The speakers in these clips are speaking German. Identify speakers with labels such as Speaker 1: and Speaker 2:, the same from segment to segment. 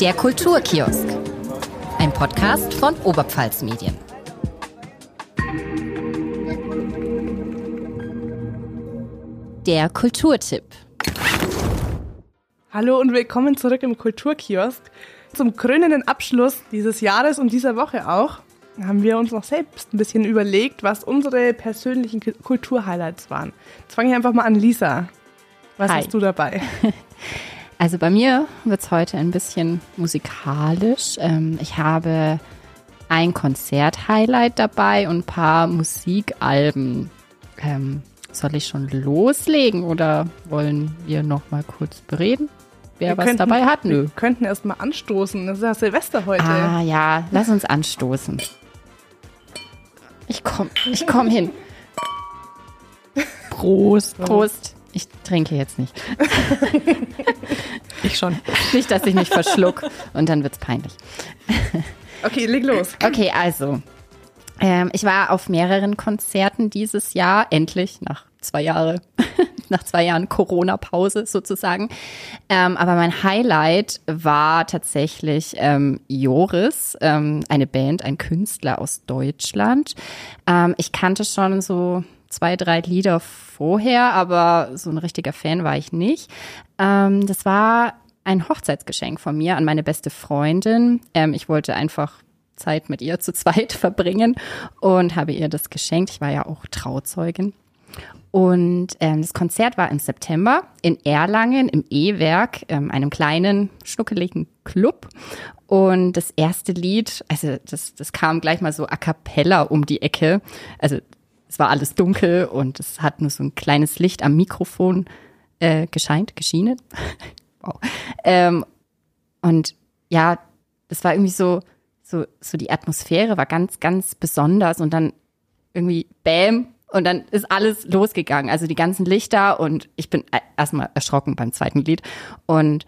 Speaker 1: Der Kulturkiosk. Ein Podcast von Oberpfalz Medien. Der Kulturtipp.
Speaker 2: Hallo und willkommen zurück im Kulturkiosk. Zum krönenden Abschluss dieses Jahres und dieser Woche auch haben wir uns noch selbst ein bisschen überlegt, was unsere persönlichen Kulturhighlights waren. Jetzt fange ich einfach mal an, Lisa. Was
Speaker 1: Hi.
Speaker 2: hast du dabei?
Speaker 1: Also bei mir wird es heute ein bisschen musikalisch. Ähm, ich habe ein Konzert-Highlight dabei und ein paar Musikalben. Ähm, soll ich schon loslegen oder wollen wir noch mal kurz bereden? Wer
Speaker 2: Wir
Speaker 1: was
Speaker 2: könnten-
Speaker 1: dabei hat? Nö.
Speaker 2: Wir könnten erst mal anstoßen. Das ist ja Silvester heute.
Speaker 1: Ah ja, lass uns anstoßen. Ich komm, ich komm hin.
Speaker 3: Prost.
Speaker 1: Prost. Ich trinke jetzt nicht.
Speaker 3: Ich schon.
Speaker 1: Nicht, dass ich mich verschluck und dann wird's peinlich.
Speaker 2: Okay, leg los.
Speaker 1: Okay, also. Ähm, ich war auf mehreren Konzerten dieses Jahr, endlich, nach zwei Jahren, nach zwei Jahren Corona-Pause sozusagen. Ähm, aber mein Highlight war tatsächlich ähm, Joris, ähm, eine Band, ein Künstler aus Deutschland. Ähm, ich kannte schon so zwei, drei Lieder vorher, aber so ein richtiger Fan war ich nicht. Ähm, das war ein Hochzeitsgeschenk von mir an meine beste Freundin. Ähm, ich wollte einfach Zeit mit ihr zu zweit verbringen und habe ihr das geschenkt. Ich war ja auch Trauzeugin. Und ähm, das Konzert war im September in Erlangen im E-Werk, ähm, einem kleinen, schnuckeligen Club. Und das erste Lied, also das, das kam gleich mal so a cappella um die Ecke. Also es war alles dunkel und es hat nur so ein kleines Licht am Mikrofon äh, gescheint, geschienen. wow. Ähm, und ja, das war irgendwie so, so, so die Atmosphäre war ganz, ganz besonders und dann irgendwie Bäm und dann ist alles losgegangen. Also die ganzen Lichter und ich bin e- erstmal erschrocken beim zweiten Lied. Und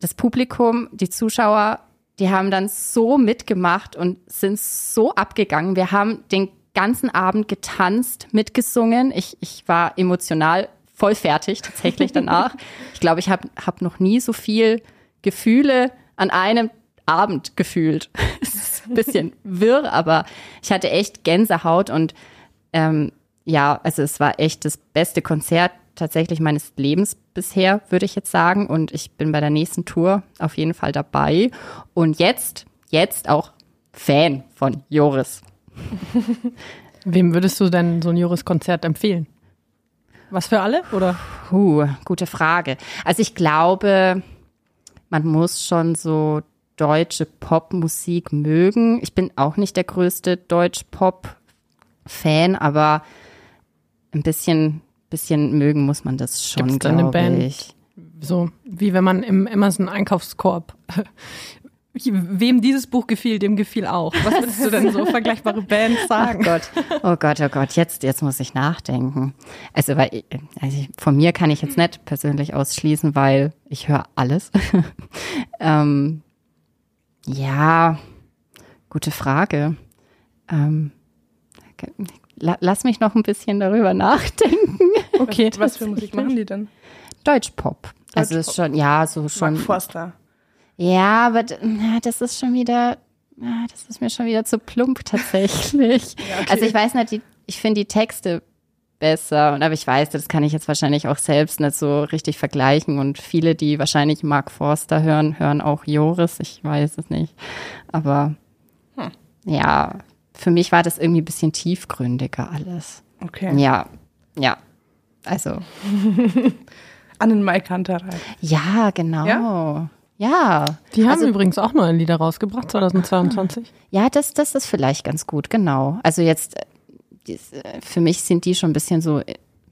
Speaker 1: das Publikum, die Zuschauer, die haben dann so mitgemacht und sind so abgegangen. Wir haben den ganzen Abend getanzt, mitgesungen. Ich, ich war emotional voll fertig tatsächlich danach. ich glaube, ich habe hab noch nie so viel Gefühle an einem Abend gefühlt. Es ist ein bisschen wirr, aber ich hatte echt Gänsehaut und ähm, ja, also es war echt das beste Konzert tatsächlich meines Lebens bisher, würde ich jetzt sagen. Und ich bin bei der nächsten Tour auf jeden Fall dabei. Und jetzt, jetzt auch Fan von Joris.
Speaker 3: Wem würdest du denn so ein Joris-Konzert empfehlen? Was für alle? Oder?
Speaker 1: Puh, gute Frage. Also ich glaube, man muss schon so deutsche Popmusik mögen. Ich bin auch nicht der größte Deutsch-Pop-Fan, aber ein bisschen, bisschen mögen muss man das schon,
Speaker 3: Gibt's
Speaker 1: glaube
Speaker 3: Band?
Speaker 1: ich.
Speaker 3: So, wie wenn man im Amazon-Einkaufskorb. Wem dieses Buch gefiel, dem gefiel auch. Was würdest du denn so vergleichbare Bands
Speaker 1: Oh
Speaker 3: sagen?
Speaker 1: Gott, oh Gott, oh Gott, jetzt, jetzt muss ich nachdenken. Also, weil ich, also ich, von mir kann ich jetzt nicht persönlich ausschließen, weil ich höre alles. ähm, ja, gute Frage. Ähm, lass mich noch ein bisschen darüber nachdenken.
Speaker 3: Okay.
Speaker 2: Was, was für Musik machen die denn?
Speaker 1: Deutschpop. Also ist schon, ja, so schon.
Speaker 2: Mark Forster.
Speaker 1: Ja, aber na, das ist schon wieder, na, das ist mir schon wieder zu plump tatsächlich. Also ich weiß nicht, die, ich finde die Texte besser, und aber ich weiß, das kann ich jetzt wahrscheinlich auch selbst nicht so richtig vergleichen und viele, die wahrscheinlich Mark Forster hören, hören auch Joris, ich weiß es nicht, aber ja, für mich war das irgendwie ein bisschen tiefgründiger alles.
Speaker 2: Okay.
Speaker 1: Ja, ja, also
Speaker 2: Annenmai Kanterei.
Speaker 1: ja, genau.
Speaker 2: Ja?
Speaker 1: Ja,
Speaker 3: Die haben
Speaker 1: Also-
Speaker 3: übrigens auch neue Lieder rausgebracht, 2022.
Speaker 1: Ja, das, das ist vielleicht ganz gut, genau. Also jetzt, äh, äh, für mich sind die schon ein bisschen so, ein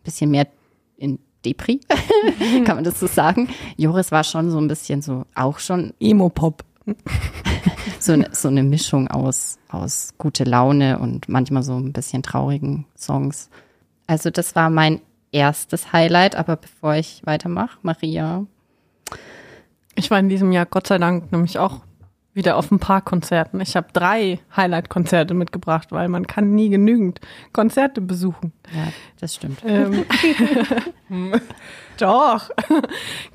Speaker 1: bisschen mehr in Depri, kann man das so sagen. Joris war schon so ein bisschen so, auch schon
Speaker 3: Emo-Pop.
Speaker 1: so, eine- so eine Mischung aus, aus gute Laune und manchmal so ein bisschen traurigen Songs. Also das war mein erstes Highlight, aber bevor ich weitermache, Maria.
Speaker 3: Ich war in diesem Jahr Gott sei Dank nämlich auch wieder auf ein paar Konzerten. Ich habe drei Highlight-Konzerte mitgebracht, weil man kann nie genügend Konzerte besuchen.
Speaker 1: Ja, das stimmt.
Speaker 3: Ähm, doch.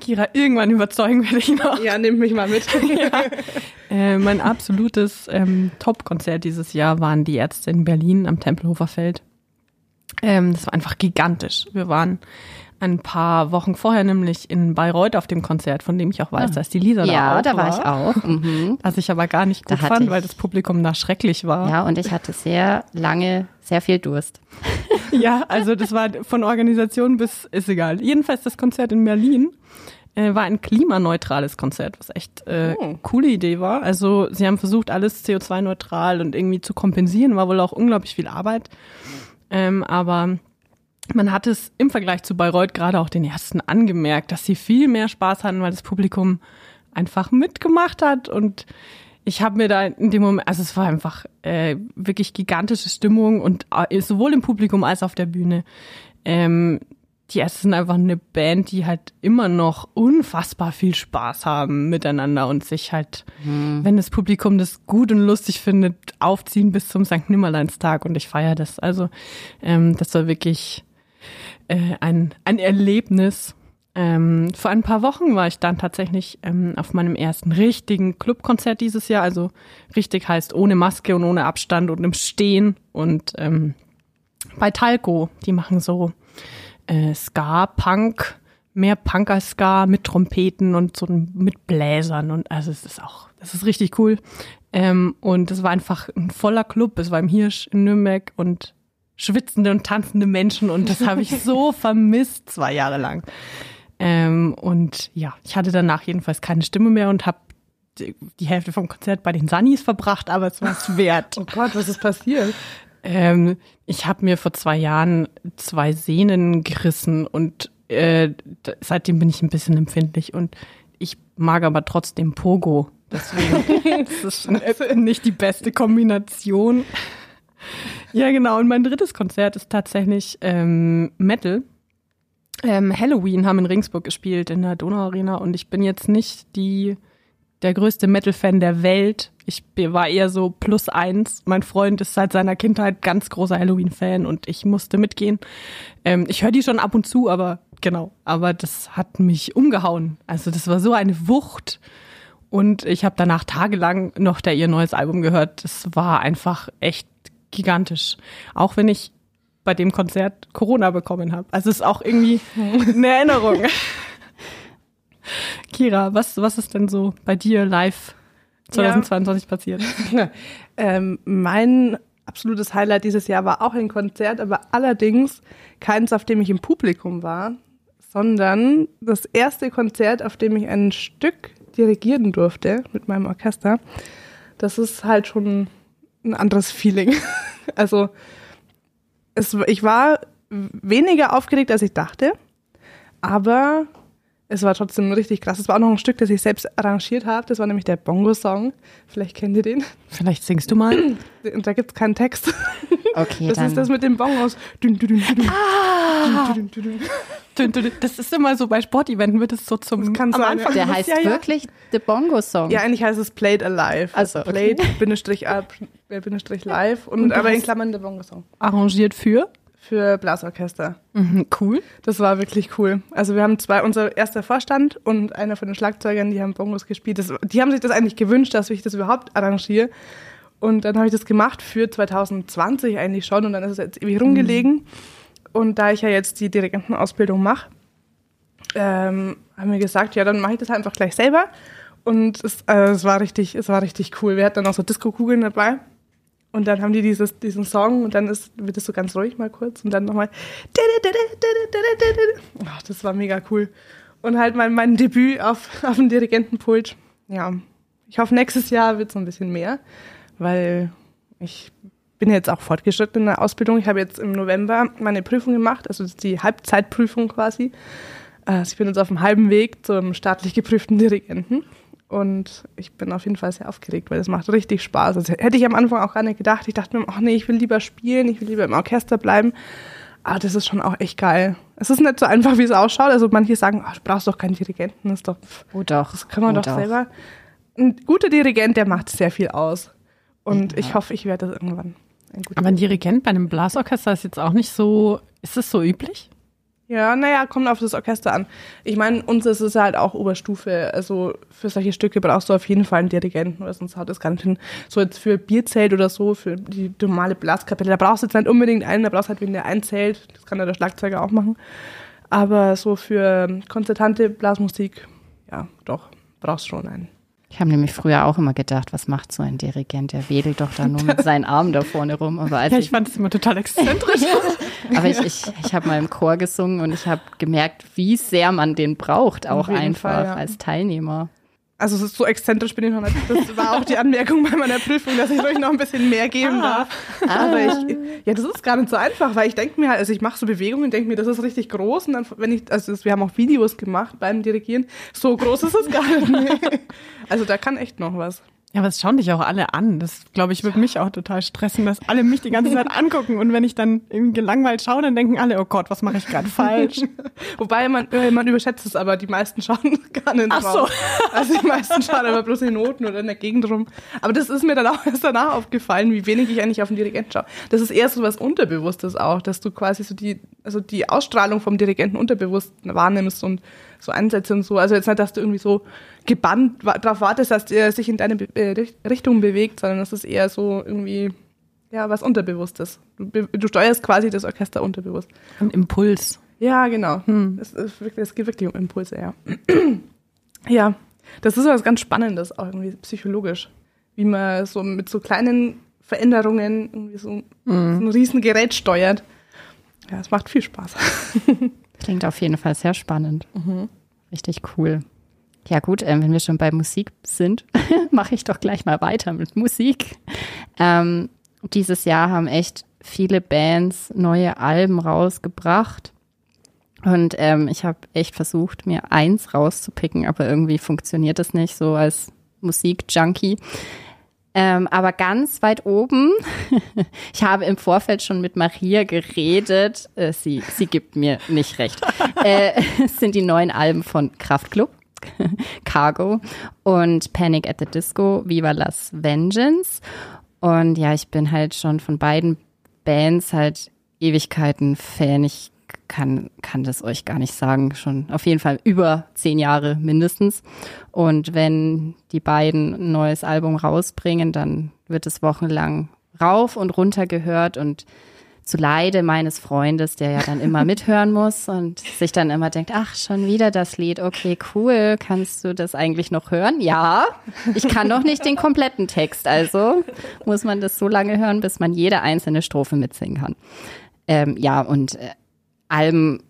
Speaker 3: Kira, irgendwann überzeugen werde ich noch.
Speaker 2: Ja, nimm mich mal mit.
Speaker 3: ja. äh, mein absolutes ähm, Top-Konzert dieses Jahr waren die Ärzte in Berlin am Tempelhofer Feld. Ähm, das war einfach gigantisch. Wir waren ein paar Wochen vorher nämlich in Bayreuth auf dem Konzert, von dem ich auch weiß, dass die Lisa
Speaker 1: ja,
Speaker 3: da
Speaker 1: da
Speaker 3: auch
Speaker 1: war ich auch. Mhm.
Speaker 3: Was ich aber gar nicht
Speaker 1: Da
Speaker 3: gut fand,
Speaker 1: ich-
Speaker 3: weil das Publikum da schrecklich war.
Speaker 1: Ja, und ich hatte sehr lange, sehr viel Durst.
Speaker 3: Ja, also das war von Organisation bis, ist egal. Jedenfalls das Konzert in Berlin äh, war ein klimaneutrales Konzert, was echt äh,
Speaker 2: Oh.
Speaker 3: coole Idee war. Also sie haben versucht, alles CO2-neutral und irgendwie zu kompensieren, war wohl auch unglaublich viel Arbeit. Ähm, aber man hat es im Vergleich zu Bayreuth gerade auch den ersten angemerkt, dass sie viel mehr Spaß hatten, weil das Publikum einfach mitgemacht hat und ich habe mir da in dem Moment, also es war einfach äh, wirklich gigantische Stimmung und äh, sowohl im Publikum als auf der Bühne. Ähm, die Ärzte sind einfach eine Band, die halt immer noch unfassbar viel Spaß haben miteinander und sich halt, wenn das Publikum das gut und lustig findet, aufziehen bis zum St. Nimmerleinstag und ich feiere das. Also ähm, das war wirklich äh, ein, ein Erlebnis. Ähm, vor ein paar Wochen war ich dann tatsächlich ähm, auf meinem ersten richtigen Clubkonzert dieses Jahr. Also richtig heißt ohne Maske und ohne Abstand und im Stehen. Und ähm, bei Talco, die machen so äh, Ska, Punk, mehr Punk als Ska mit Trompeten und so mit Bläsern. Und also es ist auch, das ist richtig cool. Ähm, und es war einfach ein voller Club. Es war im Hirsch in Nürnberg und schwitzende und tanzende Menschen und das habe ich so vermisst zwei Jahre lang. Ähm, und ja, ich hatte danach jedenfalls keine Stimme mehr und habe die Hälfte vom Konzert bei den Sunnies verbracht, aber es war es wert.
Speaker 2: Oh Gott, was ist passiert?
Speaker 3: Ähm, ich habe mir vor zwei Jahren zwei Sehnen gerissen und äh, seitdem bin ich ein bisschen empfindlich und ich mag aber trotzdem Pogo. Deswegen das ist nicht die beste Kombination. Ja, genau. Und mein drittes Konzert ist tatsächlich ähm, Metal. Ähm, Halloween haben in Ringsburg gespielt in der Donauarena und ich bin jetzt nicht die der größte Metal-Fan der Welt. Ich war eher so plus eins. Mein Freund ist seit seiner Kindheit ganz großer Halloween-Fan und ich musste mitgehen. Ähm, ich höre die schon ab und zu, aber genau. Aber das hat mich umgehauen. Also das war so eine Wucht. Und ich habe danach tagelang noch der ihr neues Album gehört. Das war einfach echt gigantisch. Auch wenn ich bei dem Konzert Corona bekommen habe. Also es ist auch irgendwie eine Erinnerung. Kira, was, was ist denn so bei dir live 2022 passiert?
Speaker 2: Ähm, mein absolutes Highlight dieses Jahr war auch ein Konzert, aber allerdings keins, auf dem ich im Publikum war, sondern das erste Konzert, auf dem ich ein Stück dirigieren durfte mit meinem Orchester. Das ist halt schon ein anderes Feeling. Also es, ich war weniger aufgeregt, als ich dachte, aber es war trotzdem richtig krass. Es war auch noch ein Stück, das ich selbst arrangiert habe. Das war nämlich der Bongo-Song. Vielleicht kennt ihr den.
Speaker 3: Vielleicht singst du mal.
Speaker 2: Und da gibt es keinen Text.
Speaker 1: Okay,
Speaker 2: Das
Speaker 1: dann.
Speaker 2: ist das mit dem Bongos. Dün, dün, dün, dün.
Speaker 3: Ah! Das ist immer so bei Sporteventen wird es so zum
Speaker 2: Das kann
Speaker 3: am
Speaker 2: sein,
Speaker 3: Anfang
Speaker 2: ja.
Speaker 1: der heißt
Speaker 3: ja, ja.
Speaker 1: wirklich The Bongo Song.
Speaker 2: Ja, eigentlich heißt es Played Alive.
Speaker 1: Also, okay.
Speaker 2: Played, Bindestrich, ab, Bindestrich live. Und,
Speaker 3: Und
Speaker 2: aber in Klammern der Bongo-Song.
Speaker 3: arrangiert für.
Speaker 2: Für Blasorchester.
Speaker 3: Mhm, cool.
Speaker 2: Das war wirklich cool. Also wir haben zwei, unser erster Vorstand und einer von den Schlagzeugern, die haben Bongos gespielt. Das, die haben sich das eigentlich gewünscht, dass ich das überhaupt arrangiere. Und dann habe ich das gemacht für 2020 eigentlich schon und dann ist es jetzt ewig rumgelegen. Und da ich ja jetzt die Dirigentenausbildung mache, ähm, haben wir gesagt, ja, dann mache ich das einfach gleich selber. Und es, äh, es, war richtig, es war richtig cool. Wir hatten dann auch so Disco-Kugeln dabei. Und dann haben die dieses, diesen Song und dann ist, wird es so ganz ruhig mal kurz und dann nochmal. Ach, das war mega cool. Und halt mein, mein Debüt auf, auf dem Dirigentenpult. Ja, ich hoffe, nächstes Jahr wird es ein bisschen mehr, weil ich bin jetzt auch fortgeschritten in der Ausbildung. Ich habe jetzt im November meine Prüfung gemacht, also das die Halbzeitprüfung quasi. Also ich bin jetzt auf dem halben Weg zum staatlich geprüften Dirigenten. Und ich bin auf jeden Fall sehr aufgeregt, weil es macht richtig Spaß. Also hätte ich am Anfang auch gar nicht gedacht. Ich dachte mir, ach nee, ich will lieber spielen, ich will lieber im Orchester bleiben. Aber das ist schon auch echt geil. Es ist nicht so einfach, wie es ausschaut. Also manche sagen, ach, du brauchst doch keinen Dirigenten, das ist doch,
Speaker 1: Oh doch.
Speaker 2: das kann man
Speaker 1: oh
Speaker 2: doch, selber. ein guter Dirigent, der macht sehr viel aus. Und ich hoffe, ich werde das irgendwann.
Speaker 3: Aber ein Dirigent bei einem Blasorchester ist jetzt auch nicht so, ist das so üblich?
Speaker 2: Ja, naja, kommt auf das Orchester an. Ich meine, uns ist es halt auch Oberstufe. Also für solche Stücke brauchst du auf jeden Fall einen Dirigenten, weil sonst haut das gar nicht hin. So jetzt für Bierzelt oder so, für die normale Blaskapelle, da brauchst du jetzt nicht unbedingt einen, da brauchst du halt wen, der einzählt. Das kann ja der Schlagzeuger auch machen. Aber so für konzertante Blasmusik, ja, doch, brauchst schon einen.
Speaker 1: Ich habe nämlich früher auch immer gedacht, was macht so ein Dirigent? Der wedelt doch da nur mit seinen Armen da vorne rum. Aber als
Speaker 3: Ja, ich fand es immer total exzentrisch.
Speaker 1: Aber ich, ich, ich habe mal im Chor gesungen und ich habe gemerkt, wie sehr man den braucht, auch einfach
Speaker 2: Fall, ja.
Speaker 1: als Teilnehmer.
Speaker 2: Also es ist so exzentrisch bin ich noch nicht. Das war auch die Anmerkung bei meiner Prüfung, dass ich ruhig noch ein bisschen mehr geben darf. Aber ich, ja, das ist gar nicht so einfach, weil ich denke mir halt, also ich mache so Bewegungen, denke mir, das ist richtig groß und dann, wenn ich, also das, wir haben auch Videos gemacht beim Dirigieren, so groß ist es gar nicht. Nee. Also da kann echt noch was.
Speaker 3: Ja, aber es schauen dich auch alle an. Das, glaube ich, würde mich auch total stressen, dass alle mich die ganze Zeit angucken. Und wenn ich dann irgendwie gelangweilt schaue, dann denken alle, oh Gott, was mache ich gerade falsch?
Speaker 2: Wobei man, äh, man überschätzt es, aber die meisten schauen gar nicht
Speaker 3: Ach
Speaker 2: drauf. Also die meisten schauen aber bloß in Noten oder in der Gegend rum. Aber das ist mir dann auch erst danach aufgefallen, wie wenig ich eigentlich auf den Dirigenten schaue. Das ist eher so was Unterbewusstes auch, dass du quasi so die, also die Ausstrahlung vom Dirigenten unterbewusst wahrnimmst und so Ansätze und so. Also jetzt nicht, dass du irgendwie so gebannt darauf wartest, dass er sich in deine Be äh, Richt- Richtung bewegt, sondern das ist eher so irgendwie, ja, was Unterbewusstes. Du, du steuerst quasi das Orchester unterbewusst.
Speaker 3: Ein Impuls.
Speaker 2: Ja, genau. Es, ist wirklich, es geht wirklich um Impulse, ja. ja, das ist was ganz Spannendes, auch irgendwie psychologisch. Wie man so mit so kleinen Veränderungen irgendwie so, so ein Riesengerät steuert. Ja, es macht viel Spaß.
Speaker 1: Klingt auf jeden Fall sehr spannend. Richtig cool. Ja gut, ähm, wenn wir schon bei Musik sind, mache ich doch gleich mal weiter mit Musik. Ähm, dieses Jahr haben echt viele Bands neue Alben rausgebracht. Und ähm, ich habe echt versucht, mir eins rauszupicken, aber irgendwie funktioniert das nicht so als Musikjunkie. Ähm, aber ganz weit oben, ich habe im Vorfeld schon mit Maria geredet, äh, sie, sie gibt mir nicht recht, äh, sind die neuen Alben von Kraftklub, Cargo und Panic at the Disco, Viva Las Vengeance. Und ja, ich bin halt schon von beiden Bands halt Ewigkeiten Fan. Ich kann, kann das euch gar nicht sagen. Schon auf jeden Fall über zehn Jahre mindestens. Und wenn die beiden ein neues Album rausbringen, dann wird es wochenlang rauf und runter gehört und zu Leide meines Freundes, der ja dann immer mithören muss und sich dann immer denkt, ach, schon wieder das Lied, okay, cool, kannst du das eigentlich noch hören? Ja, ich kann noch nicht den kompletten Text, also muss man das so lange hören, bis man jede einzelne Strophe mitsingen kann. Ähm, ja, und äh, Alben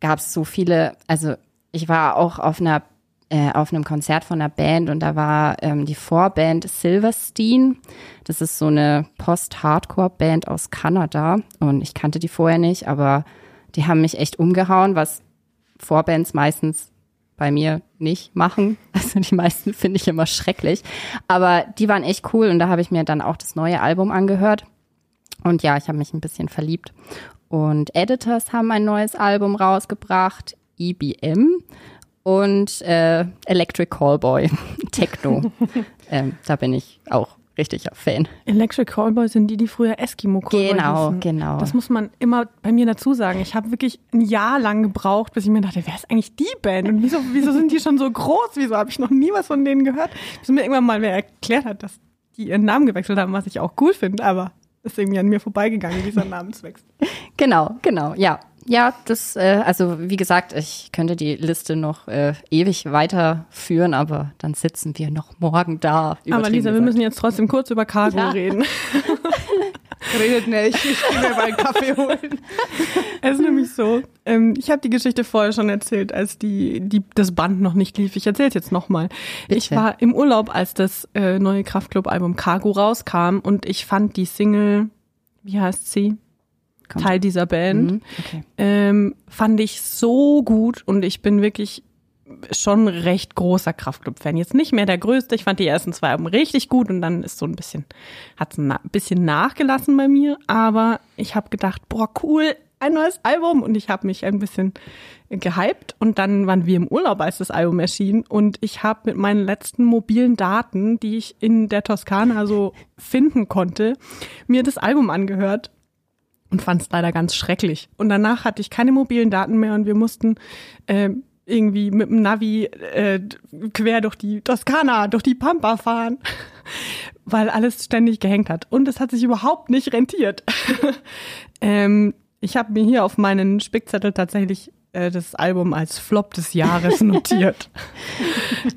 Speaker 1: gab es so viele, also ich war auch auf einer äh, auf einem Konzert von einer Band und da war ähm, die Vorband Silverstein. Das ist so eine Post-Hardcore-Band aus Kanada und ich kannte die vorher nicht, aber die haben mich echt umgehauen, was Vorbands meistens bei mir nicht machen. Also die meisten finde ich immer schrecklich. Aber die waren echt cool und da habe ich mir dann auch das neue Album angehört. Und ja, ich habe mich ein bisschen verliebt. Und Editors haben ein neues Album rausgebracht, EBM und äh, Electric Callboy, Techno. ähm, da bin ich auch richtiger Fan.
Speaker 3: Electric Callboy sind die, die früher Eskimo Callboy
Speaker 1: Genau,
Speaker 3: hießen.
Speaker 1: genau.
Speaker 3: Das muss man immer bei mir dazu sagen. Ich habe wirklich ein Jahr lang gebraucht, bis ich mir dachte, wer ist eigentlich die Band? Und wieso, wieso sind die schon so groß? Wieso habe ich noch nie was von denen gehört? Bis mir irgendwann mal wer erklärt hat, dass die ihren Namen gewechselt haben, was ich auch cool finde, aber ist irgendwie an mir vorbeigegangen, dieser Namenswechsel.
Speaker 1: Genau, genau, ja. Ja, das, äh, also wie gesagt, ich könnte die Liste noch äh, ewig weiterführen, aber dann sitzen wir noch morgen da.
Speaker 3: Aber Lisa, wir
Speaker 1: gesagt.
Speaker 3: müssen jetzt trotzdem kurz über Cargo
Speaker 1: Ja.
Speaker 3: reden.
Speaker 2: Redet nicht, ich gehe mir mal einen Kaffee holen.
Speaker 3: Es ist nämlich so, ähm, ich habe die Geschichte vorher schon erzählt, als die, die, das Band noch nicht lief. Ich erzähle es jetzt nochmal. Ich war im Urlaub, als das äh, neue Kraftclub-Album Cargo rauskam und ich fand die Single, wie heißt sie?
Speaker 1: Kommt.
Speaker 3: Teil dieser Band.
Speaker 1: Mhm, okay.
Speaker 3: ähm, fand ich so gut und ich bin wirklich schon recht großer Kraftclub-Fan. Jetzt nicht mehr der größte. Ich fand die ersten zwei Alben richtig gut und dann ist so ein bisschen, hat es ein bisschen nachgelassen bei mir. Aber ich habe gedacht, boah, cool, ein neues Album und ich habe mich ein bisschen gehypt und dann waren wir im Urlaub, als das Album erschien und ich habe mit meinen letzten mobilen Daten, die ich in der Toskana so finden konnte, mir das Album angehört und fand es leider ganz schrecklich. Und danach hatte ich keine mobilen Daten mehr und wir mussten äh, irgendwie mit dem Navi äh, quer durch die Toskana, durch die Pampa fahren, weil alles ständig gehängt hat. Und es hat sich überhaupt nicht rentiert. ähm, ich habe mir hier auf meinen Spickzettel tatsächlich äh, das Album als Flop des Jahres notiert.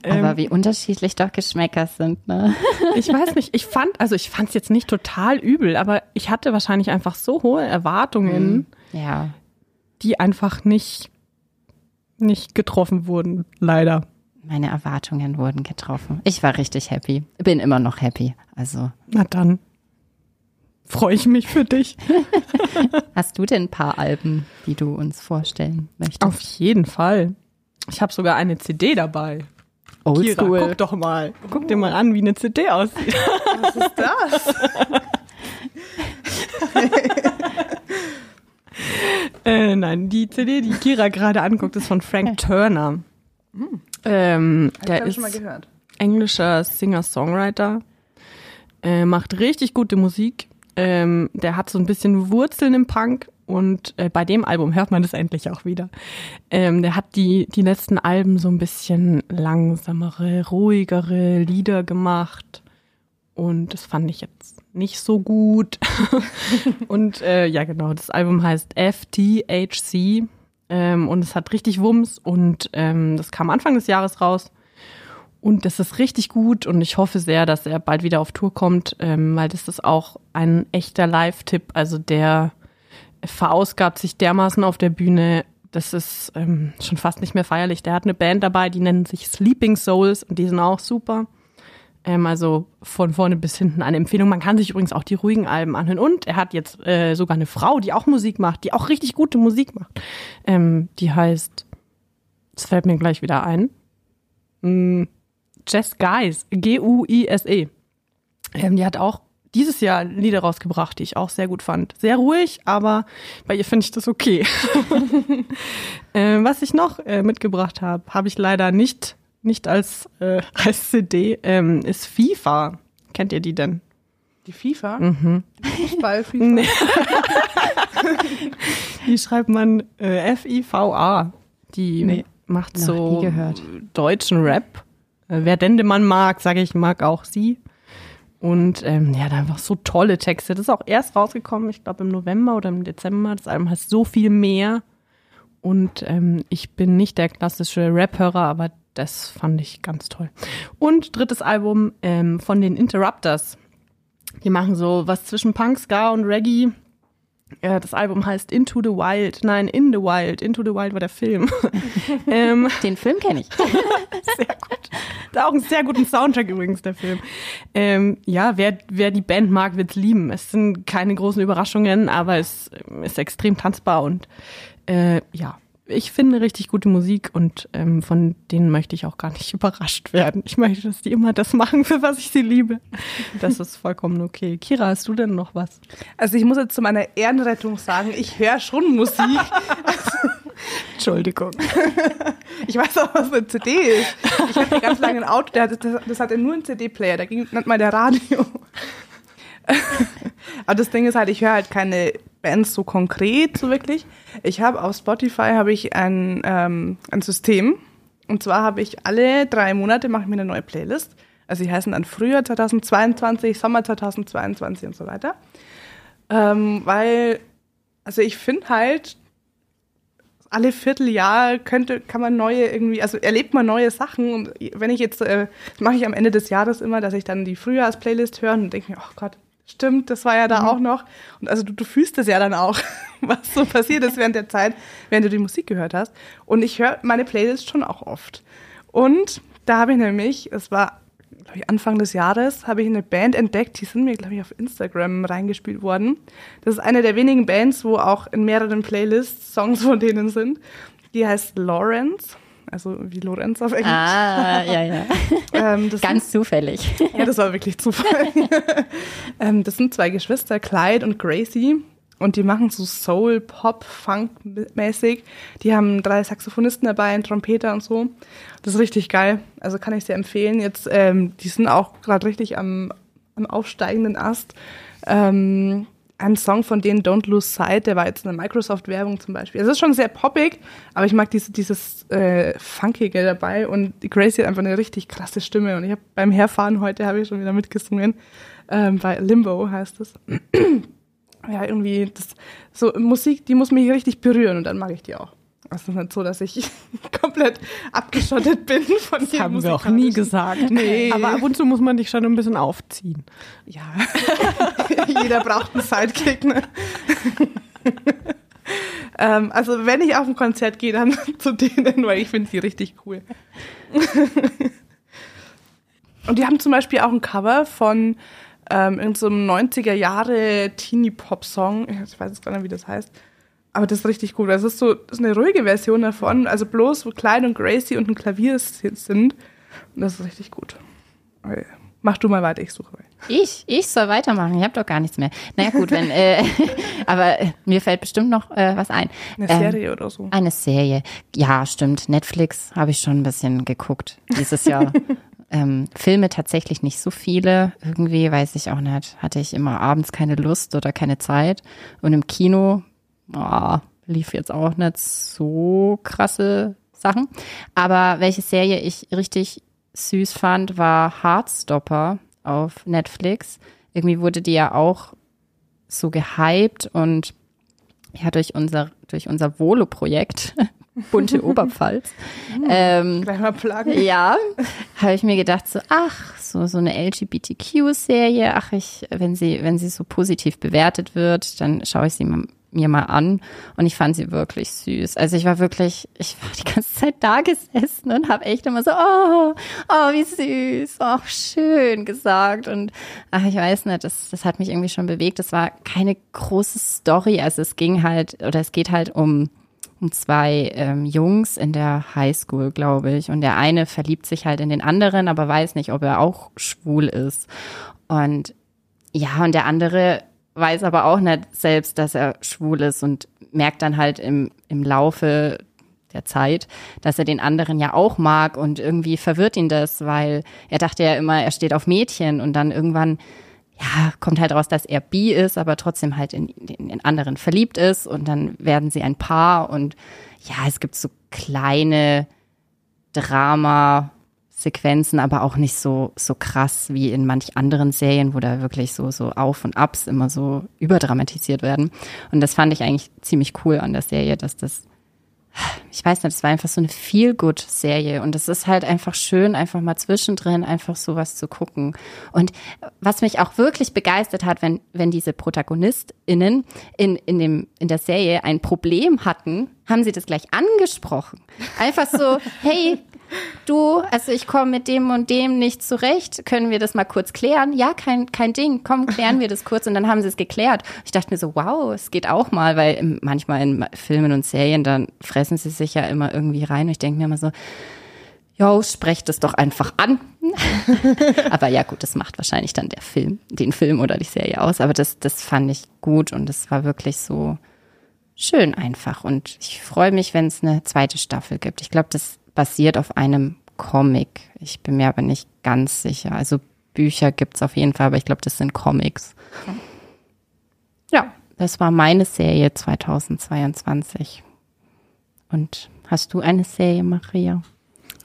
Speaker 1: Aber ähm, wie unterschiedlich doch Geschmäcker sind, ne?
Speaker 3: ich weiß nicht, ich fand, also ich fand es jetzt nicht total übel, aber ich hatte wahrscheinlich einfach so hohe Erwartungen,
Speaker 1: mhm. ja.
Speaker 3: die einfach nicht nicht getroffen wurden, leider.
Speaker 1: Meine Erwartungen wurden getroffen. Ich war richtig happy. Bin immer noch happy. Also.
Speaker 3: Na dann. Freue ich mich für dich.
Speaker 1: Hast du denn ein paar Alben, die du uns vorstellen möchtest?
Speaker 3: Auf jeden Fall. Ich habe sogar eine CD dabei.
Speaker 1: Oldschool.
Speaker 3: Guck doch mal. Guck dir mal an, wie eine CD aussieht.
Speaker 2: Was ist das?
Speaker 3: Äh, nein, die CD, die Kira gerade anguckt, ist von Frank Turner.
Speaker 2: Hm.
Speaker 3: Ähm, der
Speaker 2: ich
Speaker 3: ist
Speaker 2: schon mal gehört.
Speaker 3: englischer Singer-Songwriter, äh, macht richtig gute Musik. Ähm, der hat so ein bisschen Wurzeln im Punk und äh, bei dem Album hört man das endlich auch wieder. Ähm, der hat die, die letzten Alben so ein bisschen langsamere, ruhigere Lieder gemacht und das fand ich jetzt nicht so gut. und äh, ja, genau, das Album heißt FTHC ähm, und es hat richtig Wumms und ähm, das kam Anfang des Jahres raus. Und das ist richtig gut und ich hoffe sehr, dass er bald wieder auf Tour kommt, ähm, weil das ist auch ein echter Live-Tipp. Also der verausgabt sich dermaßen auf der Bühne. Das ist ähm, schon fast nicht mehr feierlich. Der hat eine Band dabei, die nennen sich Sleeping Souls und die sind auch super. Ähm, also von vorne bis hinten eine Empfehlung. Man kann sich übrigens auch die ruhigen Alben anhören. Und er hat jetzt äh, sogar eine Frau, die auch Musik macht, die auch richtig gute Musik macht. Ähm, die heißt, das fällt mir gleich wieder ein, mm, Jess Guys, G-U-I-S-E. Ähm, die hat auch dieses Jahr Lieder rausgebracht, die ich auch sehr gut fand. Sehr ruhig, aber bei ihr finde ich das okay. äh, was ich noch äh, mitgebracht habe, habe ich leider nicht nicht als, äh, als CD, ähm, ist FIFA. Kennt ihr die denn?
Speaker 2: Die FIFA?
Speaker 3: Mhm.
Speaker 2: Fußball, FIFA.
Speaker 3: Nee. die schreibt man äh, F-I-V-A. Die
Speaker 1: Nee,
Speaker 3: macht so deutschen Rap. Äh, wer Dendemann mag, sage ich, mag auch sie. Und ähm, ja, da einfach so tolle Texte. Das ist auch erst rausgekommen, ich glaube im November oder im Dezember. Das Album heißt so viel mehr. Und ähm, ich bin nicht der klassische Rap-Hörer, aber das fand ich ganz toll. Und drittes Album ähm, von den Interrupters. Die machen so was zwischen Punk, Ska und Reggae. Ja, das Album heißt Into the Wild. Nein, In the Wild. Into the Wild war der Film. ähm,
Speaker 1: Den Film kenne ich.
Speaker 3: sehr gut. Da auch einen sehr guten Soundtrack übrigens, der Film. Ähm, ja, wer, wer die Band mag, wird's lieben. Es sind keine großen Überraschungen, aber es ist extrem tanzbar und äh, ja, ich finde richtig gute Musik und ähm, von denen möchte ich auch gar nicht überrascht werden. Ich möchte, dass die immer das machen, für was ich sie liebe. Das ist vollkommen okay. Kira, hast du denn noch was?
Speaker 2: Also ich muss jetzt zu meiner Ehrenrettung sagen, ich höre schon Musik.
Speaker 3: Entschuldigung.
Speaker 2: Ich weiß auch, was eine CD ist. Ich hatte ganz lange ein Auto, das, das hatte nur einen CD-Player, da ging nicht mal der Radio. Aber das Ding ist halt, ich höre halt keine Bands so konkret, so wirklich. Ich habe auf Spotify habe ich ein, ähm, ein System. Und zwar habe ich alle drei Monate mache ich mir eine neue Playlist. Also die heißen dann Frühjahr 2022, Sommer 2022 und so weiter. Ähm, weil, also ich finde halt, alle Vierteljahr könnte, kann man neue irgendwie, also erlebt man neue Sachen. Und wenn ich jetzt, äh, das mache ich am Ende des Jahres immer, dass ich dann die Frühjahrsplaylist höre und denke mir, oh Gott, stimmt, das war ja da auch noch. Und also du, du fühlst es ja dann auch, was so passiert ist während der Zeit, während du die Musik gehört hast. Und ich höre meine Playlist schon auch oft. Und da habe ich nämlich, es war, glaube ich, Anfang des Jahres, habe ich eine Band entdeckt, die sind mir, glaube ich, auf Instagram reingespielt worden. Das ist eine der wenigen Bands, wo auch in mehreren Playlists Songs von denen sind. Die heißt Lawrence. Also wie Lorenz auf Englisch.
Speaker 1: Ah, ja, ja.
Speaker 2: Ähm,
Speaker 1: Ganz zufällig.
Speaker 2: ja, das war wirklich Zufall. ähm, das sind zwei Geschwister, Clyde und Gracie. und die machen so Soul, Pop, Funk-mäßig. Die haben drei Saxophonisten dabei, einen Trompeter und so. Das ist richtig geil. Also kann ich sehr empfehlen. Jetzt, ähm, die sind auch gerade richtig am, am aufsteigenden Ast. Ähm, ein Song von denen, Don't Lose Sight, der war jetzt in der Microsoft-Werbung zum Beispiel. Es ist schon sehr poppig, aber ich mag diese, dieses äh, Funkige dabei und die Gracie hat einfach eine richtig krasse Stimme und ich habe beim Herfahren heute habe ich schon wieder mitgesungen. Ähm, bei Limbo heißt es ja, irgendwie, das, so Musik, die muss mich richtig berühren und dann mag ich die auch. Es ist nicht so, dass ich komplett abgeschottet bin von
Speaker 3: Das haben wir auch nie gesagt.
Speaker 2: Nee.
Speaker 3: Aber ab und zu muss man dich schon ein bisschen aufziehen.
Speaker 2: Ja, jeder braucht einen Sidekick. Ne? ähm, also wenn ich auf ein Konzert gehe, dann zu denen, weil ich finde die richtig cool. Und die haben zum Beispiel auch ein Cover von ähm, in so einem 90er Jahre Teenie-Pop-Song. Ich weiß jetzt gar nicht, wie das heißt. Aber das ist richtig gut. Das ist so das ist eine ruhige Version davon. Also bloß, wo Clyde und Gracie und ein Klavier sind. Und das ist richtig gut. Okay. Mach du mal weiter, ich suche.
Speaker 1: Ich, ich soll weitermachen. Ich habe doch gar nichts mehr. Naja gut, wenn, äh, aber äh, mir fällt bestimmt noch äh, was ein.
Speaker 2: Eine
Speaker 1: Ähm,
Speaker 2: Serie oder so.
Speaker 1: Eine Serie. Ja, stimmt. Netflix habe ich schon ein bisschen geguckt dieses Jahr. ähm, Filme tatsächlich nicht so viele. Irgendwie, weiß ich auch nicht, hatte ich immer abends keine Lust oder keine Zeit. Und im Kino oh, lief jetzt auch nicht so krasse Sachen. Aber welche Serie ich richtig süß fand, war Heartstopper auf Netflix. Irgendwie wurde die ja auch so gehypt und ja, durch unser, durch unser Volo-Projekt, Bunte Oberpfalz, ähm,
Speaker 2: Gleich mal pluggen.
Speaker 1: ja, habe ich mir gedacht, so, ach, so, so eine LGBTQ-Serie, ach, ich, wenn sie, wenn sie so positiv bewertet wird, dann schaue ich sie mal, mir mal an und ich fand sie wirklich süß. Also ich war wirklich, ich war die ganze Zeit da gesessen und habe echt immer so, oh, oh, wie süß, oh, schön gesagt und ach, ich weiß nicht, das, das hat mich irgendwie schon bewegt. Es war keine große Story, also es ging halt, oder es geht halt um um zwei ähm, Jungs in der Highschool, glaube ich. Und der eine verliebt sich halt in den anderen, aber weiß nicht, ob er auch schwul ist. Und ja, und der andere weiß aber auch nicht selbst, dass er schwul ist und merkt dann halt im, im Laufe der Zeit, dass er den anderen ja auch mag und irgendwie verwirrt ihn das, weil er dachte ja immer, er steht auf Mädchen und dann irgendwann ja, kommt halt raus, dass er bi ist, aber trotzdem halt in, in den anderen verliebt ist und dann werden sie ein Paar und ja, es gibt so kleine Drama-Sequenzen, aber auch nicht so, so krass wie in manch anderen Serien, wo da wirklich so, so Auf und Abs immer so überdramatisiert werden. Und das fand ich eigentlich ziemlich cool an der Serie, dass das ich weiß nicht, es war einfach so eine Feel-Good-Serie und es ist halt einfach schön, einfach mal zwischendrin einfach sowas zu gucken. Und was mich auch wirklich begeistert hat, wenn, wenn diese ProtagonistInnen in, in, dem, in der Serie ein Problem hatten, haben sie das gleich angesprochen. Einfach so, hey, du, also ich komme mit dem und dem nicht zurecht, können wir das mal kurz klären? Ja, kein, kein Ding, komm, klären wir das kurz und dann haben sie es geklärt. Ich dachte mir so, wow, es geht auch mal, weil manchmal in Filmen und Serien, dann fressen sie sich ja immer irgendwie rein und ich denke mir immer so, Jo, sprecht es doch einfach an. aber ja, gut, das macht wahrscheinlich dann der Film, den Film oder die Serie aus. Aber das, das fand ich gut und das war wirklich so schön einfach. Und ich freue mich, wenn es eine zweite Staffel gibt. Ich glaube, das basiert auf einem Comic. Ich bin mir aber nicht ganz sicher. Also Bücher gibt's auf jeden Fall, aber ich glaube, das sind Comics. Ja, das war meine Serie 2022. Und hast du eine Serie, Maria?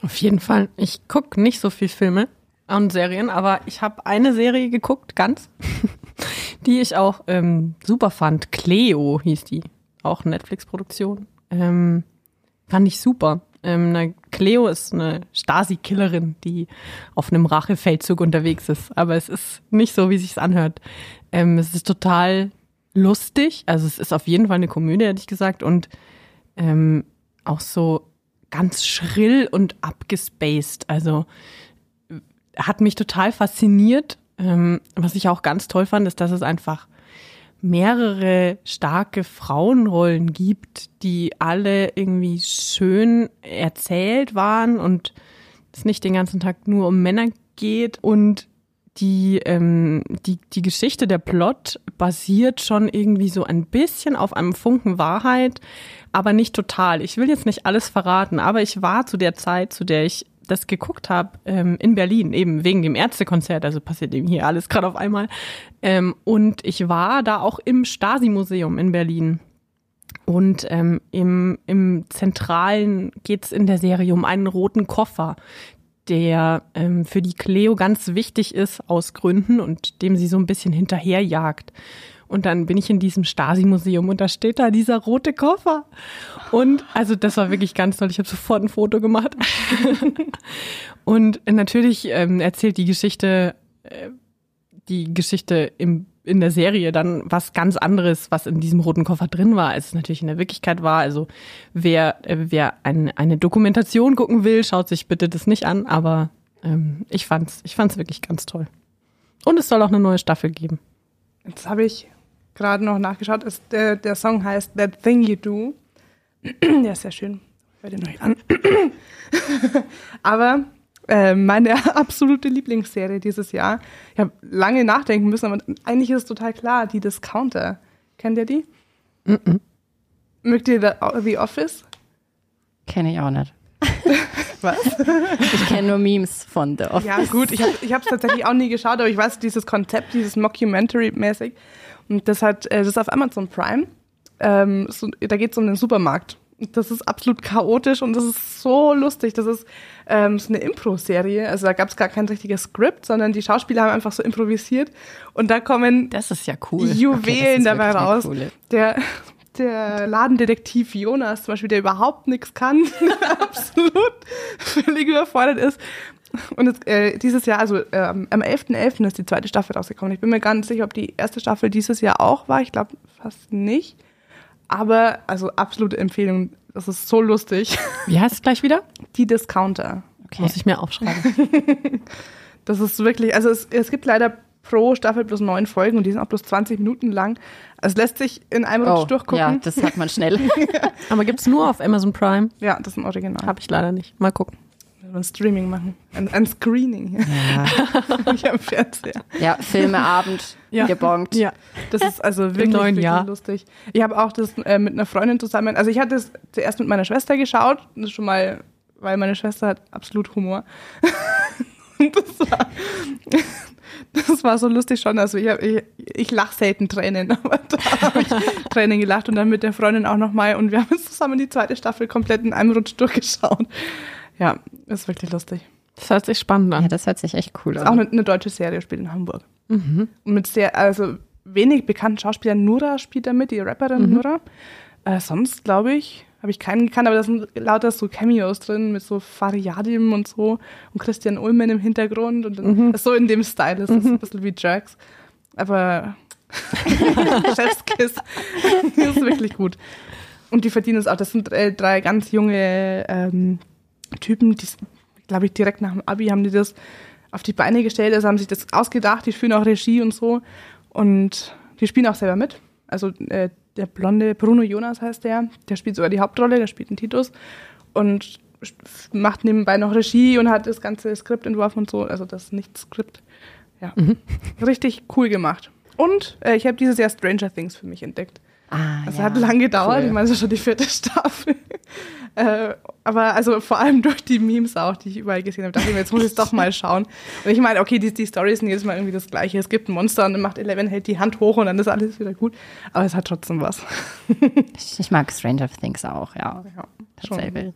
Speaker 3: Auf jeden Fall. Ich gucke nicht so viel Filme und Serien, aber ich habe eine Serie geguckt, ganz, die ich auch ähm, super fand. Cleo hieß die. Auch Netflix-Produktion. Ähm, fand ich super. Ähm, na, Cleo ist eine Stasi-Killerin, die auf einem Rachefeldzug unterwegs ist. Aber es ist nicht so, wie sich's anhört. Ähm, es ist total lustig. Also es ist auf jeden Fall eine Komödie, hätte ich gesagt. Und ähm, auch so ganz schrill und abgespaced. Also hat mich total fasziniert. Ähm, was ich auch ganz toll fand, ist, dass es einfach mehrere starke Frauenrollen gibt, die alle irgendwie schön erzählt waren und es nicht den ganzen Tag nur um Männer geht und die, ähm, die, die Geschichte, der Plot basiert schon irgendwie so ein bisschen auf einem Funken Wahrheit, aber nicht total. Ich will jetzt nicht alles verraten, aber ich war zu der Zeit, zu der ich das geguckt habe, ähm, in Berlin, eben wegen dem Ärztekonzert, also passiert eben hier alles gerade auf einmal. Ähm, und ich war da auch im Stasi-Museum in Berlin. Und ähm, im, im Zentralen geht es in der Serie um einen roten Koffer, der ähm, für die Cleo ganz wichtig ist aus Gründen und dem sie so ein bisschen hinterherjagt. Und dann bin ich in diesem Stasi-Museum und da steht da dieser rote Koffer. Und also das war wirklich ganz toll. Ich habe sofort ein Foto gemacht. und natürlich ähm, erzählt die Geschichte, äh, die Geschichte im in der Serie dann was ganz anderes, was in diesem roten Koffer drin war, als es natürlich in der Wirklichkeit war. Also wer, äh, wer ein, eine Dokumentation gucken will, schaut sich bitte das nicht an, aber ähm, ich fand's, ich fand's wirklich ganz toll. Und es soll auch eine neue Staffel geben.
Speaker 2: Jetzt habe ich gerade noch nachgeschaut. Es, der, der Song heißt That Thing You Do. der ist sehr schön. Hör den euch an. aber äh, meine absolute Lieblingsserie dieses Jahr. Ich habe lange nachdenken müssen, aber eigentlich ist es total klar, die Discounter. Kennt ihr die? Mm -mm. Mögt ihr The Office?
Speaker 1: Kenne ich auch nicht.
Speaker 2: Was?
Speaker 1: Ich kenne nur Memes von The Office.
Speaker 2: Ja, gut, ich habe es tatsächlich auch nie geschaut, aber ich weiß dieses Konzept, dieses Mockumentary-mäßig. Und das hat, äh, das ist auf Amazon Prime. Ähm, so, da geht es um den Supermarkt. Das ist absolut chaotisch und das ist so lustig. Das ist ähm, so eine Impro-Serie. Also da gab es gar kein richtiges Skript, sondern die Schauspieler haben einfach so improvisiert. Und da kommen
Speaker 1: das ist ja cool.
Speaker 2: Juwelen okay, dabei raus. Der, der Ladendetektiv Jonas zum Beispiel, der überhaupt nichts kann, absolut völlig überfordert ist. Und es, äh, dieses Jahr, also ähm, am 11.11. .11. ist die zweite Staffel rausgekommen. Ich bin mir gar nicht sicher, ob die erste Staffel dieses Jahr auch war. Ich glaube fast nicht. Aber, also absolute Empfehlung. Das ist so lustig.
Speaker 3: Wie heißt es gleich wieder?
Speaker 2: Die Discounter.
Speaker 3: Okay. Muss ich mir aufschreiben.
Speaker 2: das ist wirklich, also es, es gibt leider pro Staffel bloß neun Folgen und die sind auch bloß 20 Minuten lang. Es lässt sich in einem Rutsch oh, durchgucken.
Speaker 1: Ja, das hat man schnell.
Speaker 3: Aber gibt es nur auf Amazon Prime?
Speaker 2: Ja, das ist ein Original.
Speaker 3: Habe ich leider nicht. Mal gucken
Speaker 2: ein Streaming machen. Ein, ein Screening. Ja. ich am Fernseher.
Speaker 1: Ja, Filmeabend ja. gebongt.
Speaker 2: Ja, das ist also wirklich, neuen wirklich Jahr. lustig. Ich habe auch das äh, mit einer Freundin zusammen, also ich hatte es zuerst mit meiner Schwester geschaut, das ist schon mal, weil meine Schwester hat absolut Humor. das war, das war so lustig schon. Also ich, ich, ich lache selten Tränen, aber da habe ich Tränen gelacht und dann mit der Freundin auch nochmal und wir haben zusammen die zweite Staffel komplett in einem Rutsch durchgeschaut. Ja, ist wirklich lustig.
Speaker 3: Das hört sich spannend an.
Speaker 1: Ja, das hört sich echt cool
Speaker 2: an. Ist auch eine, eine, deutsche Serie, spielt in Hamburg. Mhm. Und mit sehr, also wenig bekannten Schauspielern. Nura spielt da mit, die Rapperin mhm. Nura. Äh, sonst, glaube ich, habe ich keinen gekannt, aber da sind lauter so Cameos drin mit so Fariadim und so und Christian Ulmen im Hintergrund und mhm. so in dem Style ist es mhm. ein bisschen wie Drax. Aber Chefskiss ist wirklich gut. Und die verdienen es auch. Das sind drei, drei ganz junge ähm, Typen, die, glaube ich, direkt nach dem Abi haben die das auf die Beine gestellt, also haben sich das ausgedacht, die spielen auch Regie und so und die spielen auch selber mit. Also äh, der blonde Bruno Jonas heißt der, der spielt sogar die Hauptrolle, der spielt den Titus und macht nebenbei noch Regie und hat das ganze Skript entworfen und so, also das Nicht-Skript. Ja, mhm. richtig cool gemacht. Und äh, ich habe dieses Jahr Stranger Things für mich entdeckt. Ah, also ja, hat lange gedauert, cool. ich meine, es ist schon die vierte Staffel. äh, aber also vor allem durch die Memes auch, die ich überall gesehen habe, dachte ich mir, jetzt muss ich es doch mal schauen. Und ich meine, okay, die, die Storys sind jedes Mal irgendwie das Gleiche. Es gibt ein Monster und dann macht Eleven, hält die Hand hoch und dann ist alles wieder gut. Aber es hat trotzdem was.
Speaker 1: ich, ich, mag Stranger Things auch, ja. ja tatsächlich.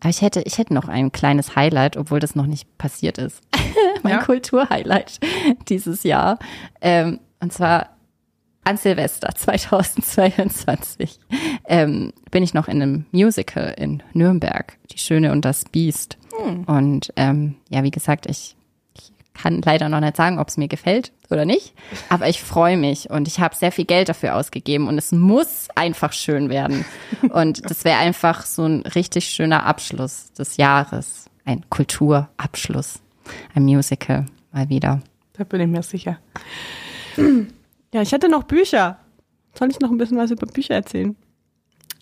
Speaker 1: Aber ich hätte, ich hätte noch ein kleines Highlight, obwohl das noch nicht passiert ist. mein ja? Kulturhighlight dieses Jahr. Ähm, und zwar an Silvester 2022 ähm, bin ich noch in einem Musical in Nürnberg, Die Schöne und das Biest. Hm. Und ähm, ja, wie gesagt, ich, ich kann leider noch nicht sagen, ob es mir gefällt oder nicht, aber ich freue mich und ich habe sehr viel Geld dafür ausgegeben und es muss einfach schön werden. Und das wäre einfach so ein richtig schöner Abschluss des Jahres, ein Kulturabschluss, ein Musical mal wieder.
Speaker 2: Da bin ich mir sicher.
Speaker 3: Ja, ich hätte noch Bücher. Soll ich noch ein bisschen was über Bücher erzählen?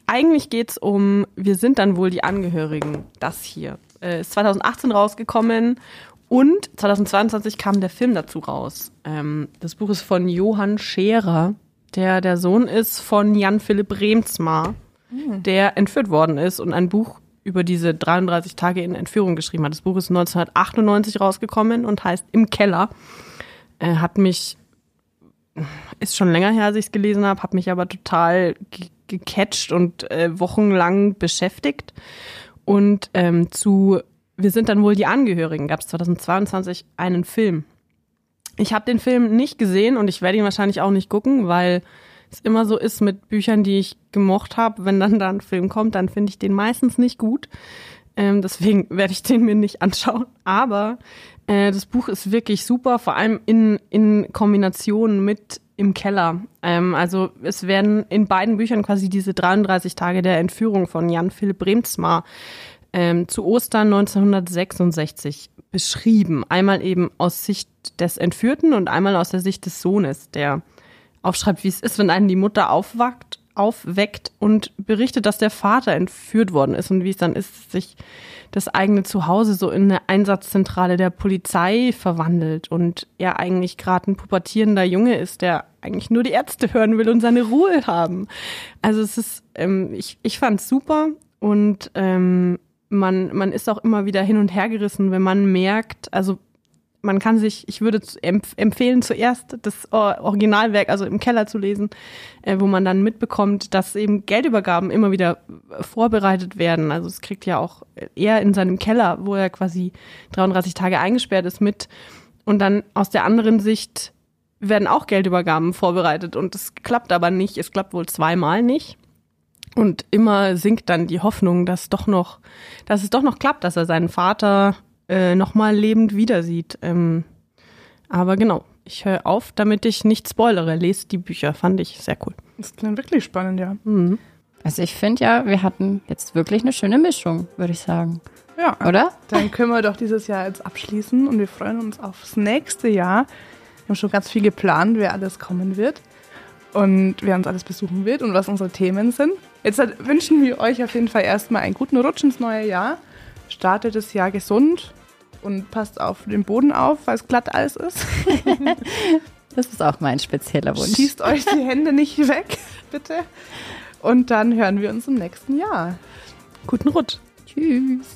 Speaker 3: Eigentlich geht es um Wir sind dann wohl die Angehörigen. Das hier. Äh, ist 2018 rausgekommen Und 2022 kam der Film dazu raus. Ähm, das Buch ist von Johann Scherer, der der Sohn ist von Jan Philipp Remsmar, mhm. der entführt worden ist und ein Buch über diese 33 Tage in Entführung geschrieben hat. Das Buch ist 1998 rausgekommen und heißt Im Keller. Er hat mich, ist schon länger her, als ich es gelesen habe, hat mich aber total gecatcht und äh, wochenlang beschäftigt. Und ähm, zu Wir sind dann wohl die Angehörigen gab es 2022 einen Film. Ich habe den Film nicht gesehen und ich werde ihn wahrscheinlich auch nicht gucken, weil es immer so ist mit Büchern, die ich gemocht habe. Wenn dann da ein Film kommt, dann finde ich den meistens nicht gut. Ähm, deswegen werde ich den mir nicht anschauen. Aber äh, das Buch ist wirklich super, vor allem in, in Kombination mit im Keller. Ähm, also es werden in beiden Büchern quasi diese 33 Tage der Entführung von Jan Philipp Remsmar ähm, zu Ostern 1966 beschrieben. Einmal eben aus Sicht des Entführten und einmal aus der Sicht des Sohnes, der aufschreibt, wie es ist, wenn einen die Mutter aufwacht, aufweckt und berichtet, dass der Vater entführt worden ist und wie es dann ist, sich das eigene Zuhause so in eine Einsatzzentrale der Polizei verwandelt und er eigentlich gerade ein pubertierender Junge ist, der eigentlich nur die Ärzte hören will und seine Ruhe haben. Also es ist, ähm, ich, ich fand es super und ähm, man, man ist auch immer wieder hin und her gerissen, wenn man merkt, also man kann sich, ich würde empf empfehlen, zuerst das Originalwerk, also im Keller zu lesen, äh, wo man dann mitbekommt, dass eben Geldübergaben immer wieder vorbereitet werden. Also es kriegt ja auch er in seinem Keller, wo er quasi 33 Tage eingesperrt ist, mit. Und dann aus der anderen Sicht werden auch Geldübergaben vorbereitet und es klappt aber nicht. Es klappt wohl zweimal nicht. Und immer sinkt dann die Hoffnung, dass doch noch, dass es doch noch klappt, dass er seinen Vater äh, nochmal lebend wieder sieht. Ähm, aber genau, ich höre auf, damit ich nicht spoilere. Lest die Bücher, fand ich sehr cool.
Speaker 2: Das klingt wirklich spannend, ja.
Speaker 1: Mhm. Also ich finde ja, wir hatten jetzt wirklich eine schöne Mischung, würde ich sagen. Ja. Oder?
Speaker 2: Dann können wir doch dieses Jahr jetzt abschließen und wir freuen uns aufs nächste Jahr. Wir haben schon ganz viel geplant, wer alles kommen wird und wer uns alles besuchen wird und was unsere Themen sind. Jetzt wünschen wir euch auf jeden Fall erstmal einen guten Rutsch ins neue Jahr. Startet das Jahr gesund und passt auf den Boden auf, weil es glatt alles ist.
Speaker 1: das ist auch mein spezieller Wunsch.
Speaker 2: Schießt euch die Hände nicht weg, bitte. Und dann hören wir uns im nächsten Jahr.
Speaker 3: Guten Rutsch.
Speaker 1: Tschüss.